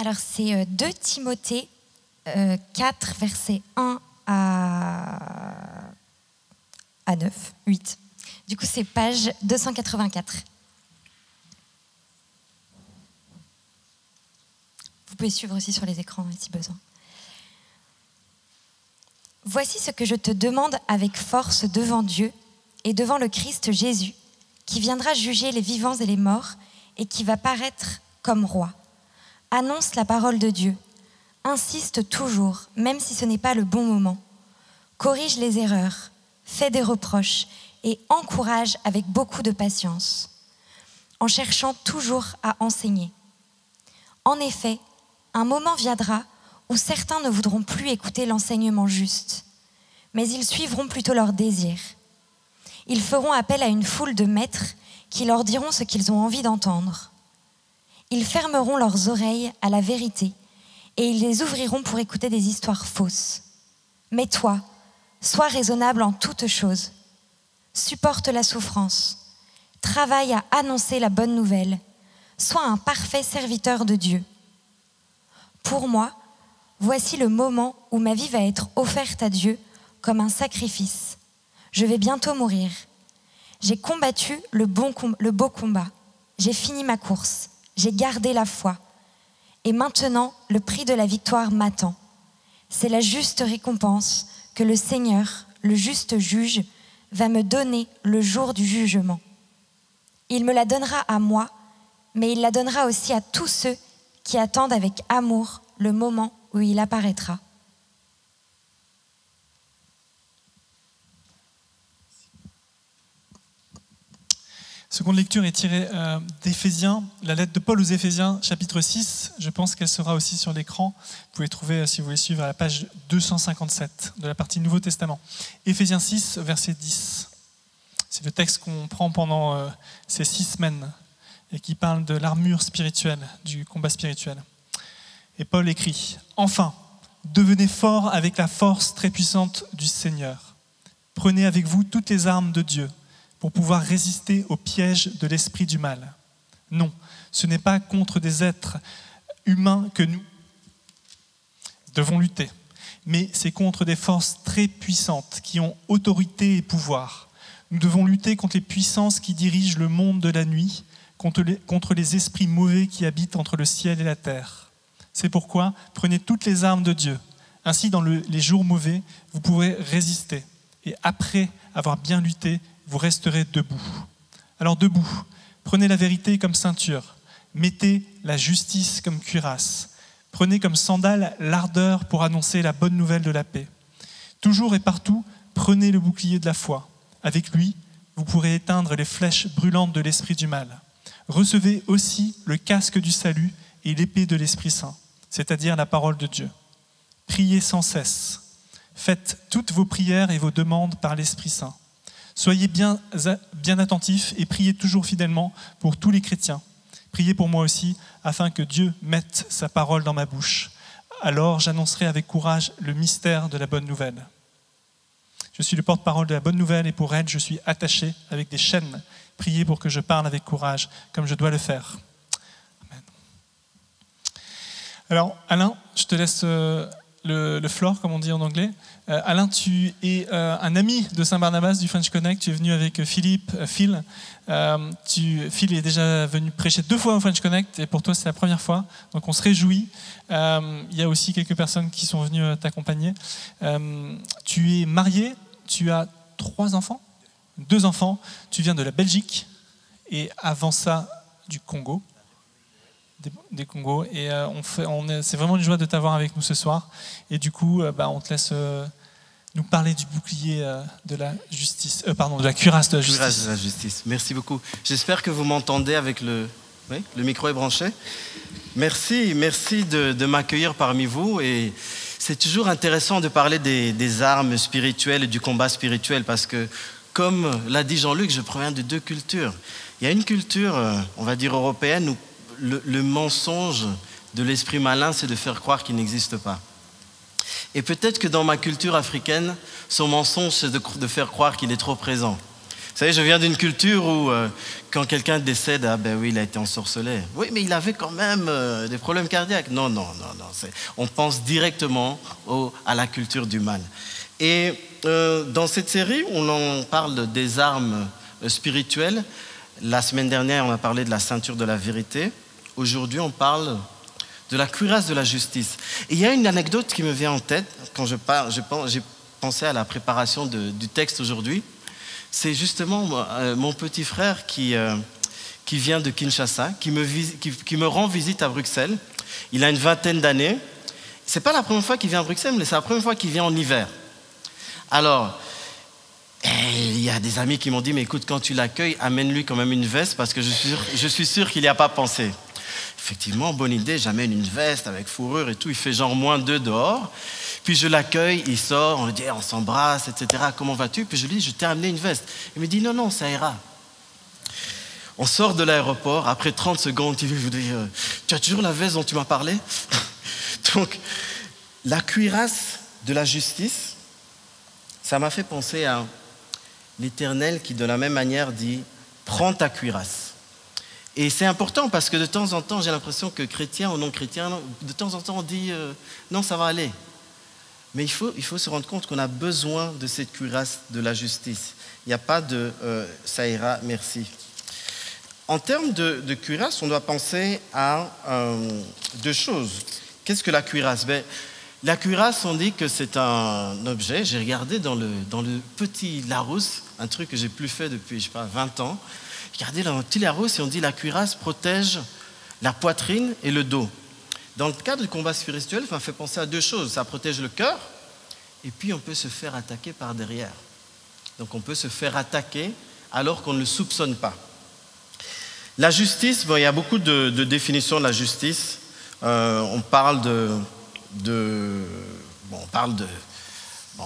Alors c'est 2 Timothée 4, versets 1 à, à 9, 8. Du coup, c'est page 284. Vous pouvez suivre aussi sur les écrans si besoin. Voici ce que je te demande avec force devant Dieu et devant le Christ Jésus, qui viendra juger les vivants et les morts et qui va paraître comme roi. Annonce la parole de Dieu. Insiste toujours, même si ce n'est pas le bon moment. Corrige les erreurs, fais des reproches et encourage avec beaucoup de patience, en cherchant toujours à enseigner. En effet, un moment viendra où certains ne voudront plus écouter l'enseignement juste, mais ils suivront plutôt leurs désirs. Ils feront appel à une foule de maîtres qui leur diront ce qu'ils ont envie d'entendre. Ils fermeront leurs oreilles à la vérité et ils les ouvriront pour écouter des histoires fausses. Mais toi, sois raisonnable en toutes choses. Supporte la souffrance. Travaille à annoncer la bonne nouvelle. Sois un parfait serviteur de Dieu. Pour moi, Voici le moment où ma vie va être offerte à Dieu comme un sacrifice. Je vais bientôt mourir. J'ai combattu le, le beau combat. J'ai fini ma course. J'ai gardé la foi. Et maintenant, le prix de la victoire m'attend. C'est la juste récompense que le Seigneur, le juste juge, va me donner le jour du jugement. Il me la donnera à moi, mais il la donnera aussi à tous ceux qui attendent avec amour le moment où il apparaîtra. Seconde lecture est tirée euh, d'Éphésiens, la lettre de Paul aux Éphésiens, chapitre 6. Je pense qu'elle sera aussi sur l'écran. Vous pouvez trouver, euh, si vous voulez suivre, à la page 257 de la partie Nouveau Testament. Éphésiens 6, verset 10. C'est le texte qu'on prend pendant euh, ces six semaines et qui parle de l'armure spirituelle, du combat spirituel. Et Paul écrit, Enfin, devenez forts avec la force très puissante du Seigneur. Prenez avec vous toutes les armes de Dieu pour pouvoir résister au piège de l'esprit du mal. Non, ce n'est pas contre des êtres humains que nous devons lutter, mais c'est contre des forces très puissantes qui ont autorité et pouvoir. Nous devons lutter contre les puissances qui dirigent le monde de la nuit, contre les, contre les esprits mauvais qui habitent entre le ciel et la terre. C'est pourquoi prenez toutes les armes de Dieu. Ainsi, dans les jours mauvais, vous pourrez résister. Et après avoir bien lutté, vous resterez debout. Alors debout, prenez la vérité comme ceinture. Mettez la justice comme cuirasse. Prenez comme sandale l'ardeur pour annoncer la bonne nouvelle de la paix. Toujours et partout, prenez le bouclier de la foi. Avec lui, vous pourrez éteindre les flèches brûlantes de l'esprit du mal. Recevez aussi le casque du salut et l'épée de l'Esprit Saint c'est-à-dire la parole de Dieu. Priez sans cesse. Faites toutes vos prières et vos demandes par l'Esprit Saint. Soyez bien, attentifs et priez toujours fidèlement pour tous les chrétiens. Priez pour moi aussi, afin que Dieu mette sa parole dans ma bouche. Alors j'annoncerai avec courage le mystère de la bonne nouvelle. Je suis le porte-parole de la bonne nouvelle et pour elle, je suis attaché avec des chaînes. Priez pour que je parle avec courage, comme je dois le faire. Alors, Alain, je te laisse euh, le, le floor, comme on dit en anglais. Euh, Alain, tu es euh, un ami de Saint-Barnabas du French Connect. Tu es venu avec Philippe, Phil. tu, Phil est déjà venu prêcher deux fois au French Connect et pour toi, c'est la première fois. Donc, on se réjouit. il y a aussi quelques personnes qui sont venues t'accompagner. tu es marié, tu as trois enfants, deux enfants. Tu viens de la Belgique et avant ça, du Congo des, Congo. Et euh, on fait, on c'est vraiment une joie de t'avoir avec nous ce soir. Et du coup, euh, bah, on te laisse euh, nous parler du bouclier de la justice, pardon, de la cuirasse de la justice. Cuirasse de la justice. Merci beaucoup. J'espère que vous m'entendez avec le, oui, le micro est branché. Merci, merci de, de m'accueillir parmi vous. Et c'est toujours intéressant de parler des, des, armes spirituelles et du combat spirituel parce que, comme l'a dit Jean-Luc, je proviens de deux cultures. Il y a une culture, on va dire européenne, où le, mensonge de l'esprit malin, c'est de faire croire qu'il n'existe pas. Et peut-être que dans ma culture africaine, son mensonge, c'est de, faire croire qu'il est trop présent. savez, je viens d'une culture où euh, quand quelqu'un décède, ah ben oui, il a été ensorcelé. Oui, mais il avait quand même euh, des problèmes cardiaques. Non, non, non, non. On pense directement à la culture du mal. Et euh, dans cette série, on en parle des armes spirituelles. La semaine dernière, on a parlé de la ceinture de la vérité. Aujourd'hui, on parle de la cuirasse de la justice. Il y a une anecdote qui me vient en tête quand je parle, j'ai pensé à la préparation du texte aujourd'hui. C'est justement euh, mon petit frère qui, euh, vient de Kinshasa, qui me, qui, me rend visite à Bruxelles. Il a une vingtaine d'années. C'est pas la première fois qu'il vient à Bruxelles, mais c'est la première fois qu'il vient en hiver. Alors, eh, il y a des amis qui m'ont dit, mais écoute, quand tu l'accueilles, amène-lui quand même une veste parce que je suis sûr, je suis sûr qu'il n'y a pas pensé. Effectivement, bonne idée, j'amène une veste avec fourrure et tout, il fait genre moins deux dehors. Puis je l'accueille, il sort, on lui dit, on s'embrasse, etc. Comment vas-tu? Puis je lui dis, je t'ai amené une veste. Il me dit, non, non, ça ira. On sort de l'aéroport, après 30 secondes, il me dit, euh, tu as toujours la veste dont tu m'as parlé? Donc, la cuirasse de la justice, ça m'a fait penser à l'Éternel qui, de la même manière, dit, prends ta cuirasse. Et c'est important parce que de temps en temps, j'ai l'impression que chrétiens ou non chrétiens, de temps en temps, on dit euh, non, ça va aller. Mais il faut, il faut se rendre compte qu'on a besoin de cette cuirasse de la justice. Il n'y a pas de euh, ça ira, merci. En termes de, cuirasse, on doit penser à euh, deux choses. Qu'est-ce que la cuirasse? Ben, La cuirasse, on dit que c'est un objet. J'ai regardé dans le, dans le petit Larousse, un truc que j'ai plus fait depuis, je sais pas, 20 ans. Regardez dans petit Larousse et on dit la cuirasse protège la poitrine et le dos. Dans le cadre du combat spirituel, ça fait penser à deux choses. Ça protège le cœur, et puis on peut se faire attaquer par derrière. Donc on peut se faire attaquer alors qu'on ne le soupçonne pas. La justice, il y a beaucoup de, définitions de la justice. Euh, on parle de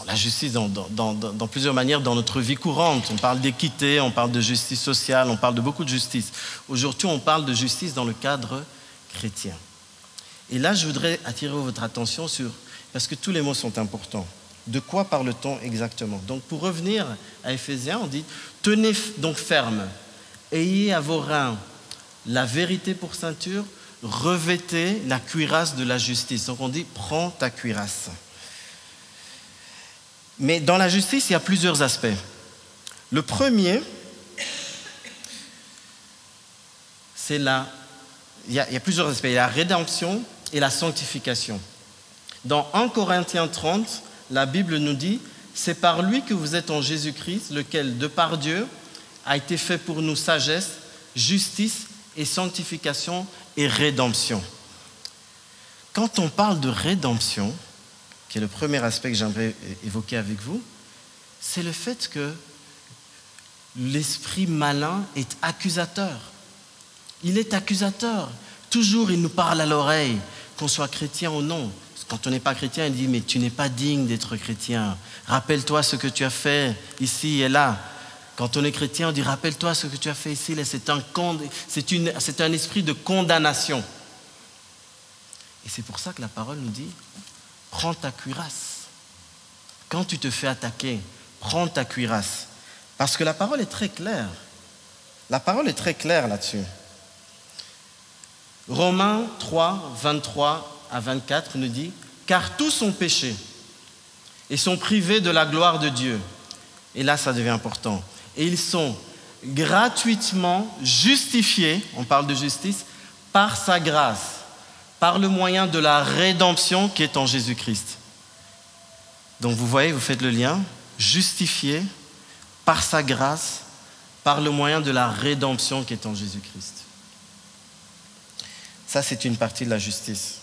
la justice dans, dans, plusieurs manières dans notre vie courante. On parle d'équité, on parle de justice sociale, on parle de beaucoup de justice. Aujourd'hui, on parle de justice dans le cadre chrétien. Et là, je voudrais attirer votre attention sur, parce que tous les mots sont importants, de quoi parle-t-on exactement? Donc, pour revenir à Éphésiens, on dit, tenez donc ferme, ayez à vos reins la vérité pour ceinture, revêtez la cuirasse de la justice. Donc, on dit, prends ta cuirasse. Mais dans la justice, il y a plusieurs aspects. Le premier, c'est la il y, a, plusieurs aspects. Il y a la rédemption et la sanctification. Dans 1 Corinthiens 30, la Bible nous dit, c'est par lui que vous êtes en Jésus-Christ, lequel, de par Dieu, a été fait pour nous sagesse, justice et sanctification et rédemption. Quand on parle de rédemption, qui est le premier aspect que j'aimerais évoquer avec vous, c'est le fait que l'esprit malin est accusateur. Il est accusateur. Toujours, il nous parle à l'oreille, qu'on soit chrétien ou non. Quand on n'est pas chrétien, il dit, mais tu n'es pas digne d'être chrétien. Rappelle-toi ce que tu as fait ici et là. Quand on est chrétien, on dit, rappelle-toi ce que tu as fait ici. C'est un, un esprit de condamnation. Et c'est pour ça que la parole nous dit, prends ta cuirasse. Quand tu te fais attaquer, prends ta cuirasse. Parce que la parole est très claire. La parole est très claire là-dessus. Romains 3, 23 à 24 nous dit, car tous sont péchés et sont privés de la gloire de Dieu. Et là, ça devient important. Et ils sont gratuitement justifiés, on parle de justice, par sa grâce, par le moyen de la rédemption qui est en Jésus-Christ. Donc vous voyez, vous faites le lien, justifié par sa grâce, par le moyen de la rédemption qui est en Jésus-Christ. Ça, c'est une partie de la justice.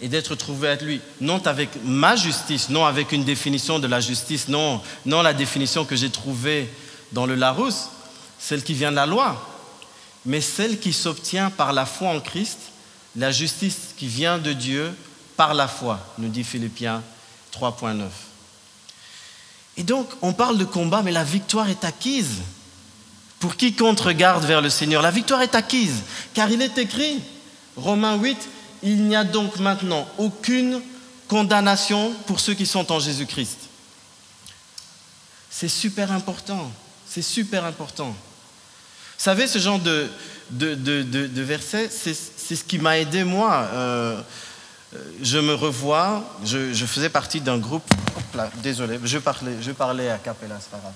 Et d'être trouvé avec lui, non avec ma justice, non avec une définition de la justice, non, non la définition que j'ai trouvée dans le Larousse, celle qui vient de la loi, mais celle qui s'obtient par la foi en Christ, la justice qui vient de Dieu par la foi, nous dit Philippiens 3.9. Et donc, on parle de combat, mais la victoire est acquise. Pour quiconque regarde vers le Seigneur, la victoire est acquise, car il est écrit, Romains 8, il n'y a donc maintenant aucune condamnation pour ceux qui sont en Jésus-Christ. C'est super important. C'est super important. Savez, ce genre de, de, de, verset, c'est ce qui m'a aidé moi. Euh, je me revois, je, faisais partie d'un groupe, désolé, je parlais, je parlais à Capella, c'est pas grave.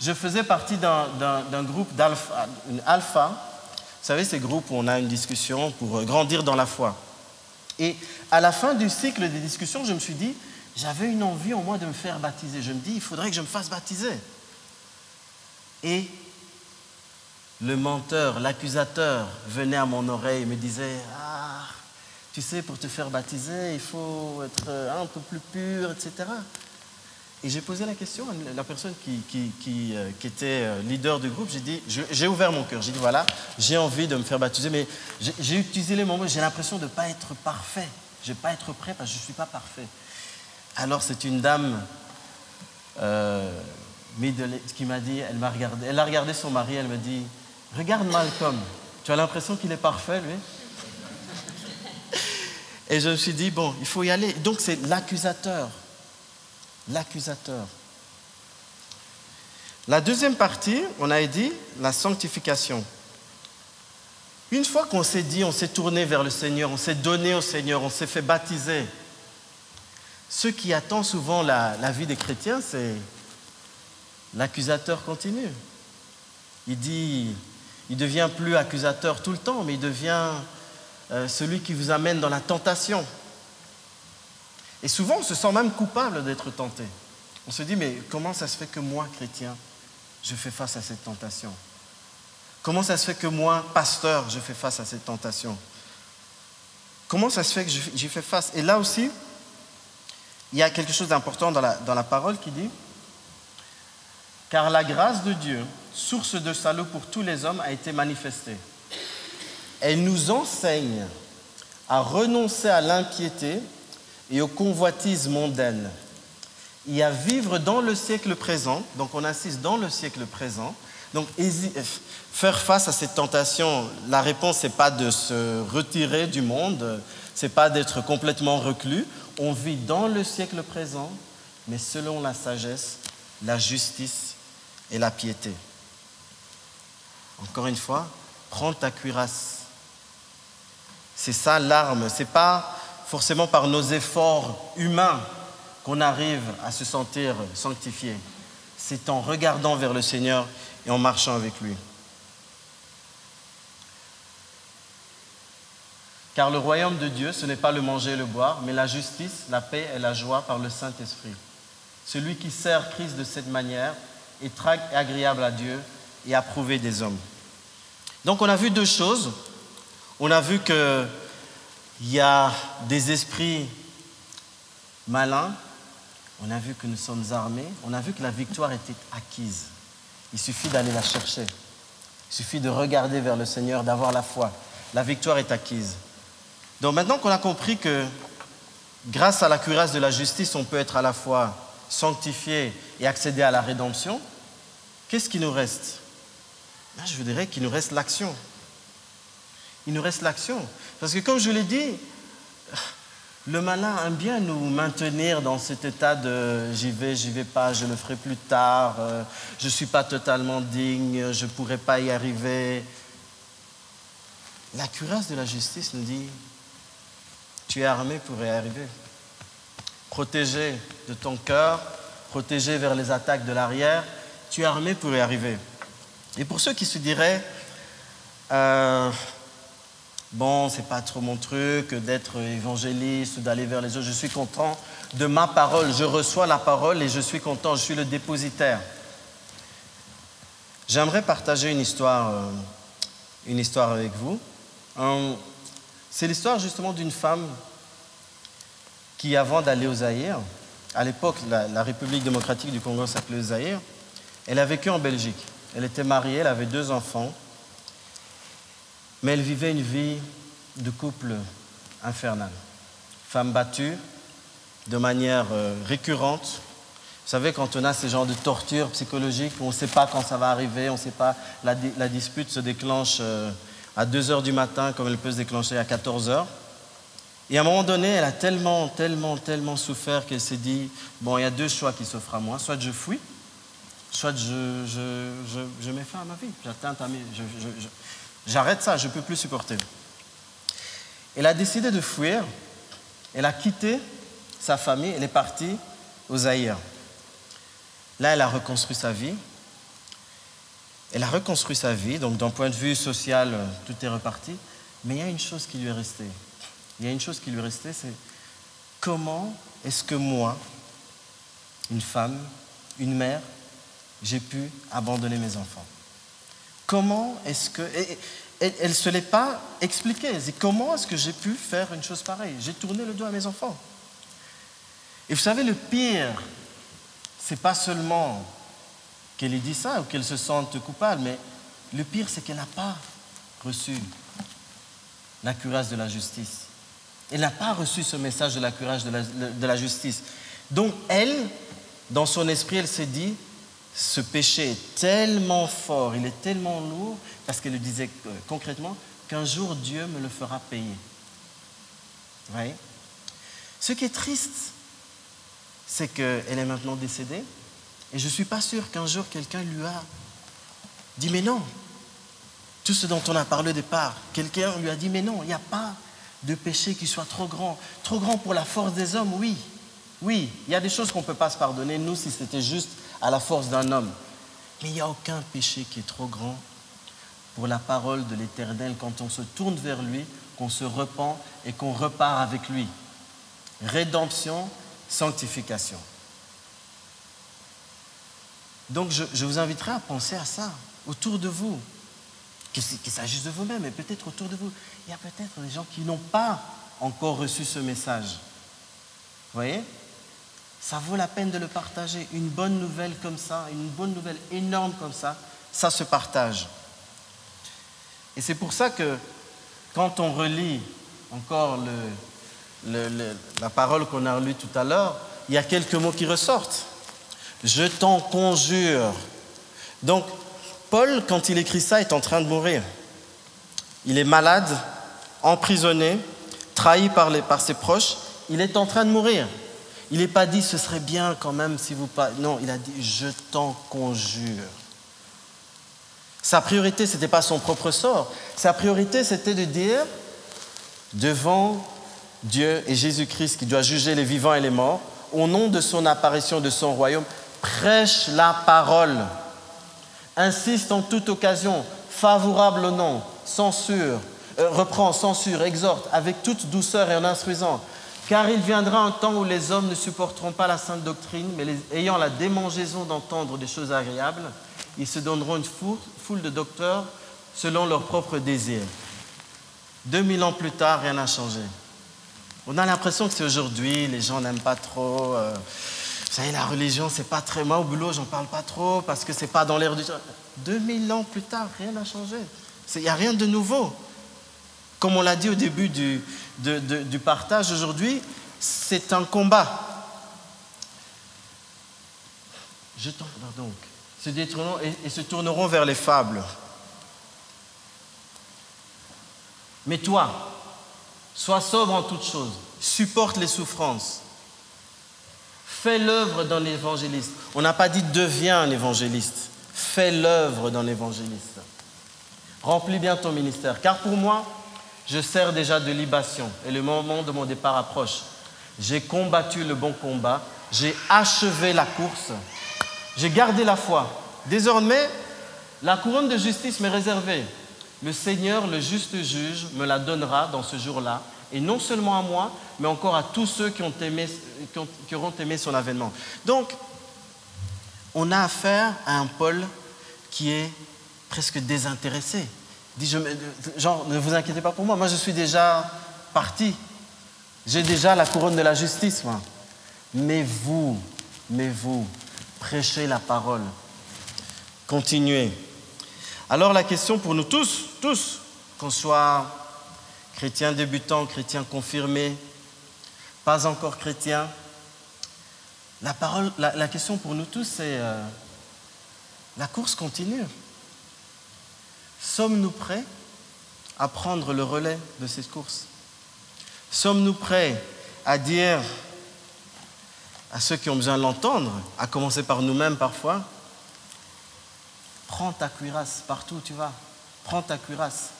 Je faisais partie d'un groupe d'alpha, alpha. Vous savez, ces groupes où on a une discussion pour grandir dans la foi. Et à la fin du cycle des discussions, je me suis dit, j'avais une envie au moins de me faire baptiser. Je me dis, il faudrait que je me fasse baptiser. Et le menteur, l'accusateur venait à mon oreille et me disait, ah, tu sais, pour te faire baptiser, il faut être un peu plus pur, etc. Et j'ai posé la question à la personne qui, euh, était euh, leader du groupe. J'ai dit, j'ai ouvert mon cœur. J'ai dit, voilà, j'ai envie de me faire baptiser, mais j'ai utilisé les mots, j'ai l'impression de ne pas être parfait. Je ne vais pas être prêt parce que je ne suis pas parfait. Alors c'est une dame euh, qui m'a dit, elle m'a regardé, elle a regardé son mari, elle me dit, regarde Malcolm, tu as l'impression qu'il est parfait, lui? Et je me suis dit, bon, il faut y aller. Donc c'est l'accusateur l'accusateur. La deuxième partie, on a dit la sanctification. Une fois qu'on s'est dit, on s'est tourné vers le Seigneur, on s'est donné au Seigneur, on s'est fait baptiser, ce qui attend souvent la, vie des chrétiens, c'est l'accusateur continue. Il dit, il devient plus accusateur tout le temps, mais il devient euh, celui qui vous amène dans la tentation. Et souvent, on se sent même coupable d'être tenté. On se dit, mais comment ça se fait que moi, chrétien, je fais face à cette tentation? Comment ça se fait que moi, pasteur, je fais face à cette tentation? Comment ça se fait que j'y fais face? Et là aussi, il y a quelque chose d'important dans la parole qui dit, car la grâce de Dieu, source de salut pour tous les hommes, a été manifestée. Elle nous enseigne à renoncer à l'impiété et aux convoitises mondaines. Et à vivre dans le siècle présent, donc on assiste dans le siècle présent. Donc faire face à cette tentation, la réponse n'est pas de se retirer du monde, c'est pas d'être complètement reclus. On vit dans le siècle présent, mais selon la sagesse, la justice et la piété. Encore une fois, prends ta cuirasse. C'est ça l'arme. C'est pas forcément par nos efforts humains qu'on arrive à se sentir sanctifié. C'est en regardant vers le Seigneur et en marchant avec lui. Car le royaume de Dieu, ce n'est pas le manger et le boire, mais la justice, la paix et la joie par le Saint-Esprit. Celui qui sert Christ de cette manière est agréable à Dieu et approuvé des hommes. Donc on a vu deux choses. On a vu que il y a des esprits malins. On a vu que nous sommes armés. On a vu que la victoire était acquise. Il suffit d'aller la chercher. Il suffit de regarder vers le Seigneur, d'avoir la foi. La victoire est acquise. Donc maintenant qu'on a compris que grâce à la cuirasse de la justice, on peut être à la fois sanctifié et accéder à la rédemption, qu'est-ce qui nous reste? Ben, Je dirais qu'il nous reste l'action. Il nous reste l'action. Parce que comme je l'ai dit, le malin aime bien nous maintenir dans cet état de j'y vais, j'y vais pas, je le ferai plus tard, euh, je ne suis pas totalement digne, je ne pourrai pas y arriver. La cuirasse de la justice nous dit, tu es armé pour y arriver. Protégé de ton cœur, protégé vers les attaques de l'arrière, tu es armé pour y arriver. Et pour ceux qui se diraient, euh, bon, c'est pas trop mon truc d'être évangéliste ou d'aller vers les autres. Je suis content de ma parole. Je reçois la parole et je suis content. Je suis le dépositaire. J'aimerais partager une histoire, euh, une histoire avec vous. Euh, c'est l'histoire justement d'une femme qui, avant d'aller au Zaïre, à l'époque, la, la, République démocratique du Congo s'appelait Zaïre, elle a vécu en Belgique. Elle était mariée, elle avait deux enfants. Mais elle vivait une vie de couple infernale. Femme battue de manière euh, récurrente. Vous savez, quand on a ce genre de torture psychologique, on ne sait pas quand ça va arriver, on ne sait pas, la, dispute se déclenche euh, à 2 heures du matin comme elle peut se déclencher à 14 heures. Et à un moment donné, elle a tellement, tellement, tellement souffert qu'elle s'est dit, bon, il y a deux choix qui s'offrent à moi. Soit je fuis, soit je, je, mets fin à ma vie, j'arrête ça, je ne peux plus supporter. Elle a décidé de fuir, elle a quitté sa famille, elle est partie au Zaïre. Là, elle a reconstruit sa vie. Elle a reconstruit sa vie, donc d'un point de vue social, tout est reparti. Mais il y a une chose qui lui est restée. Il y a une chose qui lui est restée, c'est comment est-ce que moi, une femme, une mère, j'ai pu abandonner mes enfants Comment est-ce que... elle ne se l'est pas expliqué. comment est-ce que j'ai pu faire une chose pareille? J'ai tourné le dos à mes enfants. Et vous savez, le pire, c'est pas seulement qu'elle ait dit ça ou qu'elle se sente coupable, mais le pire, c'est qu'elle n'a pas reçu la cuirasse de la justice. Elle n'a pas reçu ce message de la cuirasse de la justice. Donc, elle, dans son esprit, elle s'est dit, ce péché est tellement fort, il est tellement lourd, parce qu'elle le disait euh, concrètement, qu'un jour Dieu me le fera payer. Vous voyez? Ce qui est triste, c'est qu'elle est maintenant décédée, et je ne suis pas sûr qu'un jour quelqu'un lui a dit, mais non, tout ce dont on a parlé au départ, quelqu'un lui a dit, mais non, il n'y a pas de péché qui soit trop grand. Trop grand pour la force des hommes, oui. Oui, il y a des choses qu'on ne peut pas se pardonner, nous, si c'était juste à la force d'un homme. Mais il n'y a aucun péché qui est trop grand pour la parole de l'Éternel quand on se tourne vers lui, qu'on se repent et qu'on repart avec lui. Rédemption, sanctification. Donc je, vous inviterai à penser à ça autour de vous, qu'il s'agisse de vous-même, et peut-être autour de vous. Il y a peut-être des gens qui n'ont pas encore reçu ce message. Vous voyez? Ça vaut la peine de le partager. Une bonne nouvelle comme ça, une bonne nouvelle énorme comme ça, ça se partage. Et c'est pour ça que quand on relit encore la parole qu'on a relue tout à l'heure, il y a quelques mots qui ressortent. Je t'en conjure. Donc, Paul, quand il écrit ça, est en train de mourir. Il est malade, emprisonné, trahi par, par ses proches. Il est en train de mourir. Il n'est pas dit ce serait bien quand même si vous pas. Non, il a dit je t'en conjure. Sa priorité, ce n'était pas son propre sort. Sa priorité, c'était de dire devant Dieu et Jésus-Christ qui doit juger les vivants et les morts, au nom de son apparition, de son royaume, prêche la parole. Insiste en toute occasion, favorable au nom, censure, euh, reprend, censure, exhorte avec toute douceur et en instruisant, car il viendra un temps où les hommes ne supporteront pas la sainte doctrine, mais ayant la démangeaison d'entendre des choses agréables, ils se donneront une foule, de docteurs selon leurs propres désirs. 2000 ans plus tard, rien n'a changé. On a l'impression que c'est aujourd'hui, les gens n'aiment pas trop. Euh, vous savez, la religion, c'est pas très. Moi, au boulot, j'en parle pas trop parce que c'est pas dans l'air du temps. 2000 ans plus tard, rien n'a changé. Il n'y a rien de nouveau. Comme on l'a dit au début du, du partage aujourd'hui, c'est un combat. Je t'en donc. Se détourneront et, se tourneront vers les fables. Mais toi, sois sobre en toutes choses, supporte les souffrances, fais l'œuvre d'un évangéliste. On n'a pas dit deviens un évangéliste, fais l'œuvre d'un évangéliste. Remplis bien ton ministère, car pour moi, je sers déjà de libation et le moment de mon départ approche. J'ai combattu le bon combat, j'ai achevé la course, j'ai gardé la foi. Désormais, la couronne de justice m'est réservée. Le Seigneur, le juste juge, me la donnera dans ce jour-là, et non seulement à moi, mais encore à tous ceux qui, auront aimé son avènement. Donc, on a affaire à un Paul qui est presque désintéressé je, genre, ne vous inquiétez pas pour moi, moi je suis déjà parti. J'ai déjà la couronne de la justice, moi. Mais vous, mais vous, prêchez la parole. Continuez. Alors la question pour nous tous, tous, qu'on soit chrétien débutant, chrétien confirmé, pas encore chrétien, la, question pour nous tous, c'est euh, la course continue. Sommes-nous prêts à prendre le relais de cette course Sommes-nous prêts à dire à ceux qui ont besoin de l'entendre, à commencer par nous-mêmes parfois, Prends ta cuirasse partout où tu vas. Prends ta cuirasse.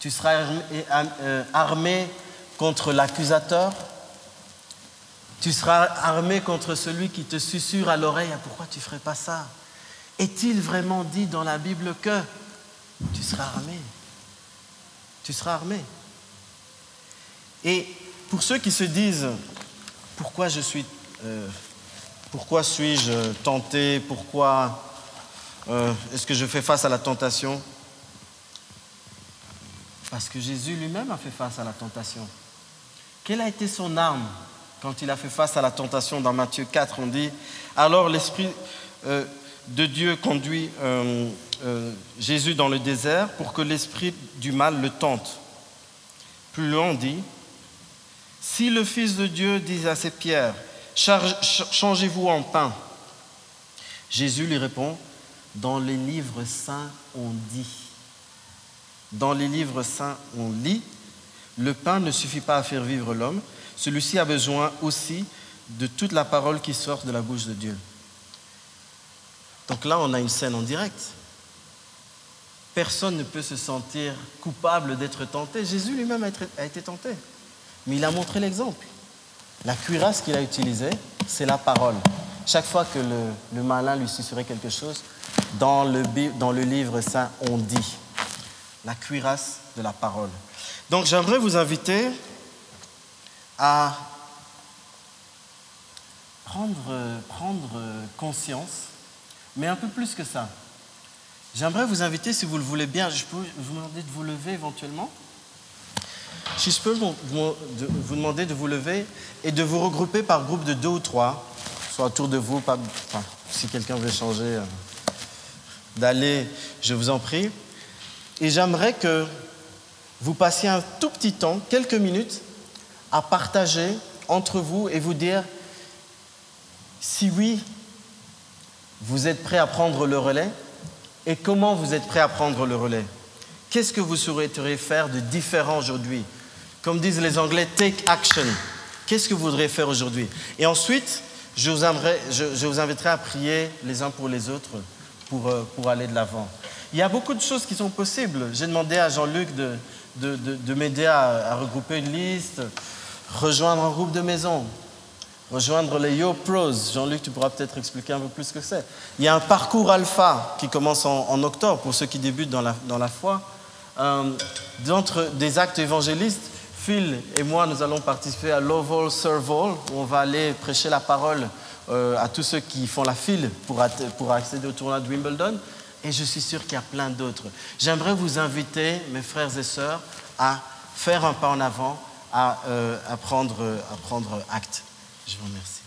Tu seras euh, armé, contre l'accusateur. Tu seras armé contre celui qui te susurre à l'oreille ah, Pourquoi tu ne ferais pas ça? Est-il vraiment dit dans la Bible que tu seras armé Tu seras armé. Et pour ceux qui se disent Pourquoi je suis. Euh, pourquoi suis-je tenté Pourquoi euh, est-ce que je fais face à la tentation? Parce que Jésus lui-même a fait face à la tentation. Quelle a été son arme quand il a fait face à la tentation? Dans Matthieu 4 On dit, alors l'Esprit euh, de Dieu conduit euh, Jésus dans le désert pour que l'Esprit du mal le tente. Plus loin on dit, si le Fils de Dieu dit à ces pierres, changez-vous en pain, Jésus lui répond, dans les livres saints on dit. Dans les livres saints, on lit, le pain ne suffit pas à faire vivre l'homme, celui-ci a besoin aussi de toute la parole qui sort de la bouche de Dieu. Donc là, on a une scène en direct. Personne ne peut se sentir coupable d'être tenté. Jésus lui-même a été tenté. Mais il a montré l'exemple. La cuirasse qu'il a utilisée, c'est la parole. Chaque fois que le, malin lui susurrait quelque chose, dans le, livre saint, on dit la cuirasse de la parole. Donc j'aimerais vous inviter à prendre conscience, mais un peu plus que ça. J'aimerais vous inviter, si vous le voulez bien, je peux vous demander de vous lever éventuellement? Si je peux vous demander de vous lever et de vous regrouper par groupe de deux ou trois, soit autour de vous, si quelqu'un veut changer euh, d'aller, je vous en prie. Et j'aimerais que vous passiez un tout petit temps, quelques minutes, à partager entre vous et vous dire si oui, vous êtes prêt à prendre le relais et comment vous êtes prêt à prendre le relais? Qu'est-ce que vous souhaiteriez faire de différent aujourd'hui? Comme disent les Anglais, take action. Qu'est-ce que vous voudriez faire aujourd'hui? Et ensuite, je vous, inviterai à prier les uns pour les autres pour, euh, pour aller de l'avant. Il y a beaucoup de choses qui sont possibles. J'ai demandé à Jean-Luc de, de, m'aider à, regrouper une liste, rejoindre un groupe de maison, rejoindre les Yo Pros. Jean-Luc, tu pourras peut-être expliquer un peu plus ce que c'est. Il y a un parcours alpha qui commence en, octobre pour ceux qui débutent dans la, dans la foi. Euh, d'entre des actes évangélistes, Phil et moi, nous allons participer à l'Oval Serval, où on va aller prêcher la parole euh, à tous ceux qui font la file pour, pour accéder au tournoi de Wimbledon. Et je suis sûr qu'il y a plein d'autres. J'aimerais vous inviter, mes frères et sœurs, à faire un pas en avant, à, euh, prendre, à prendre acte. Je vous remercie.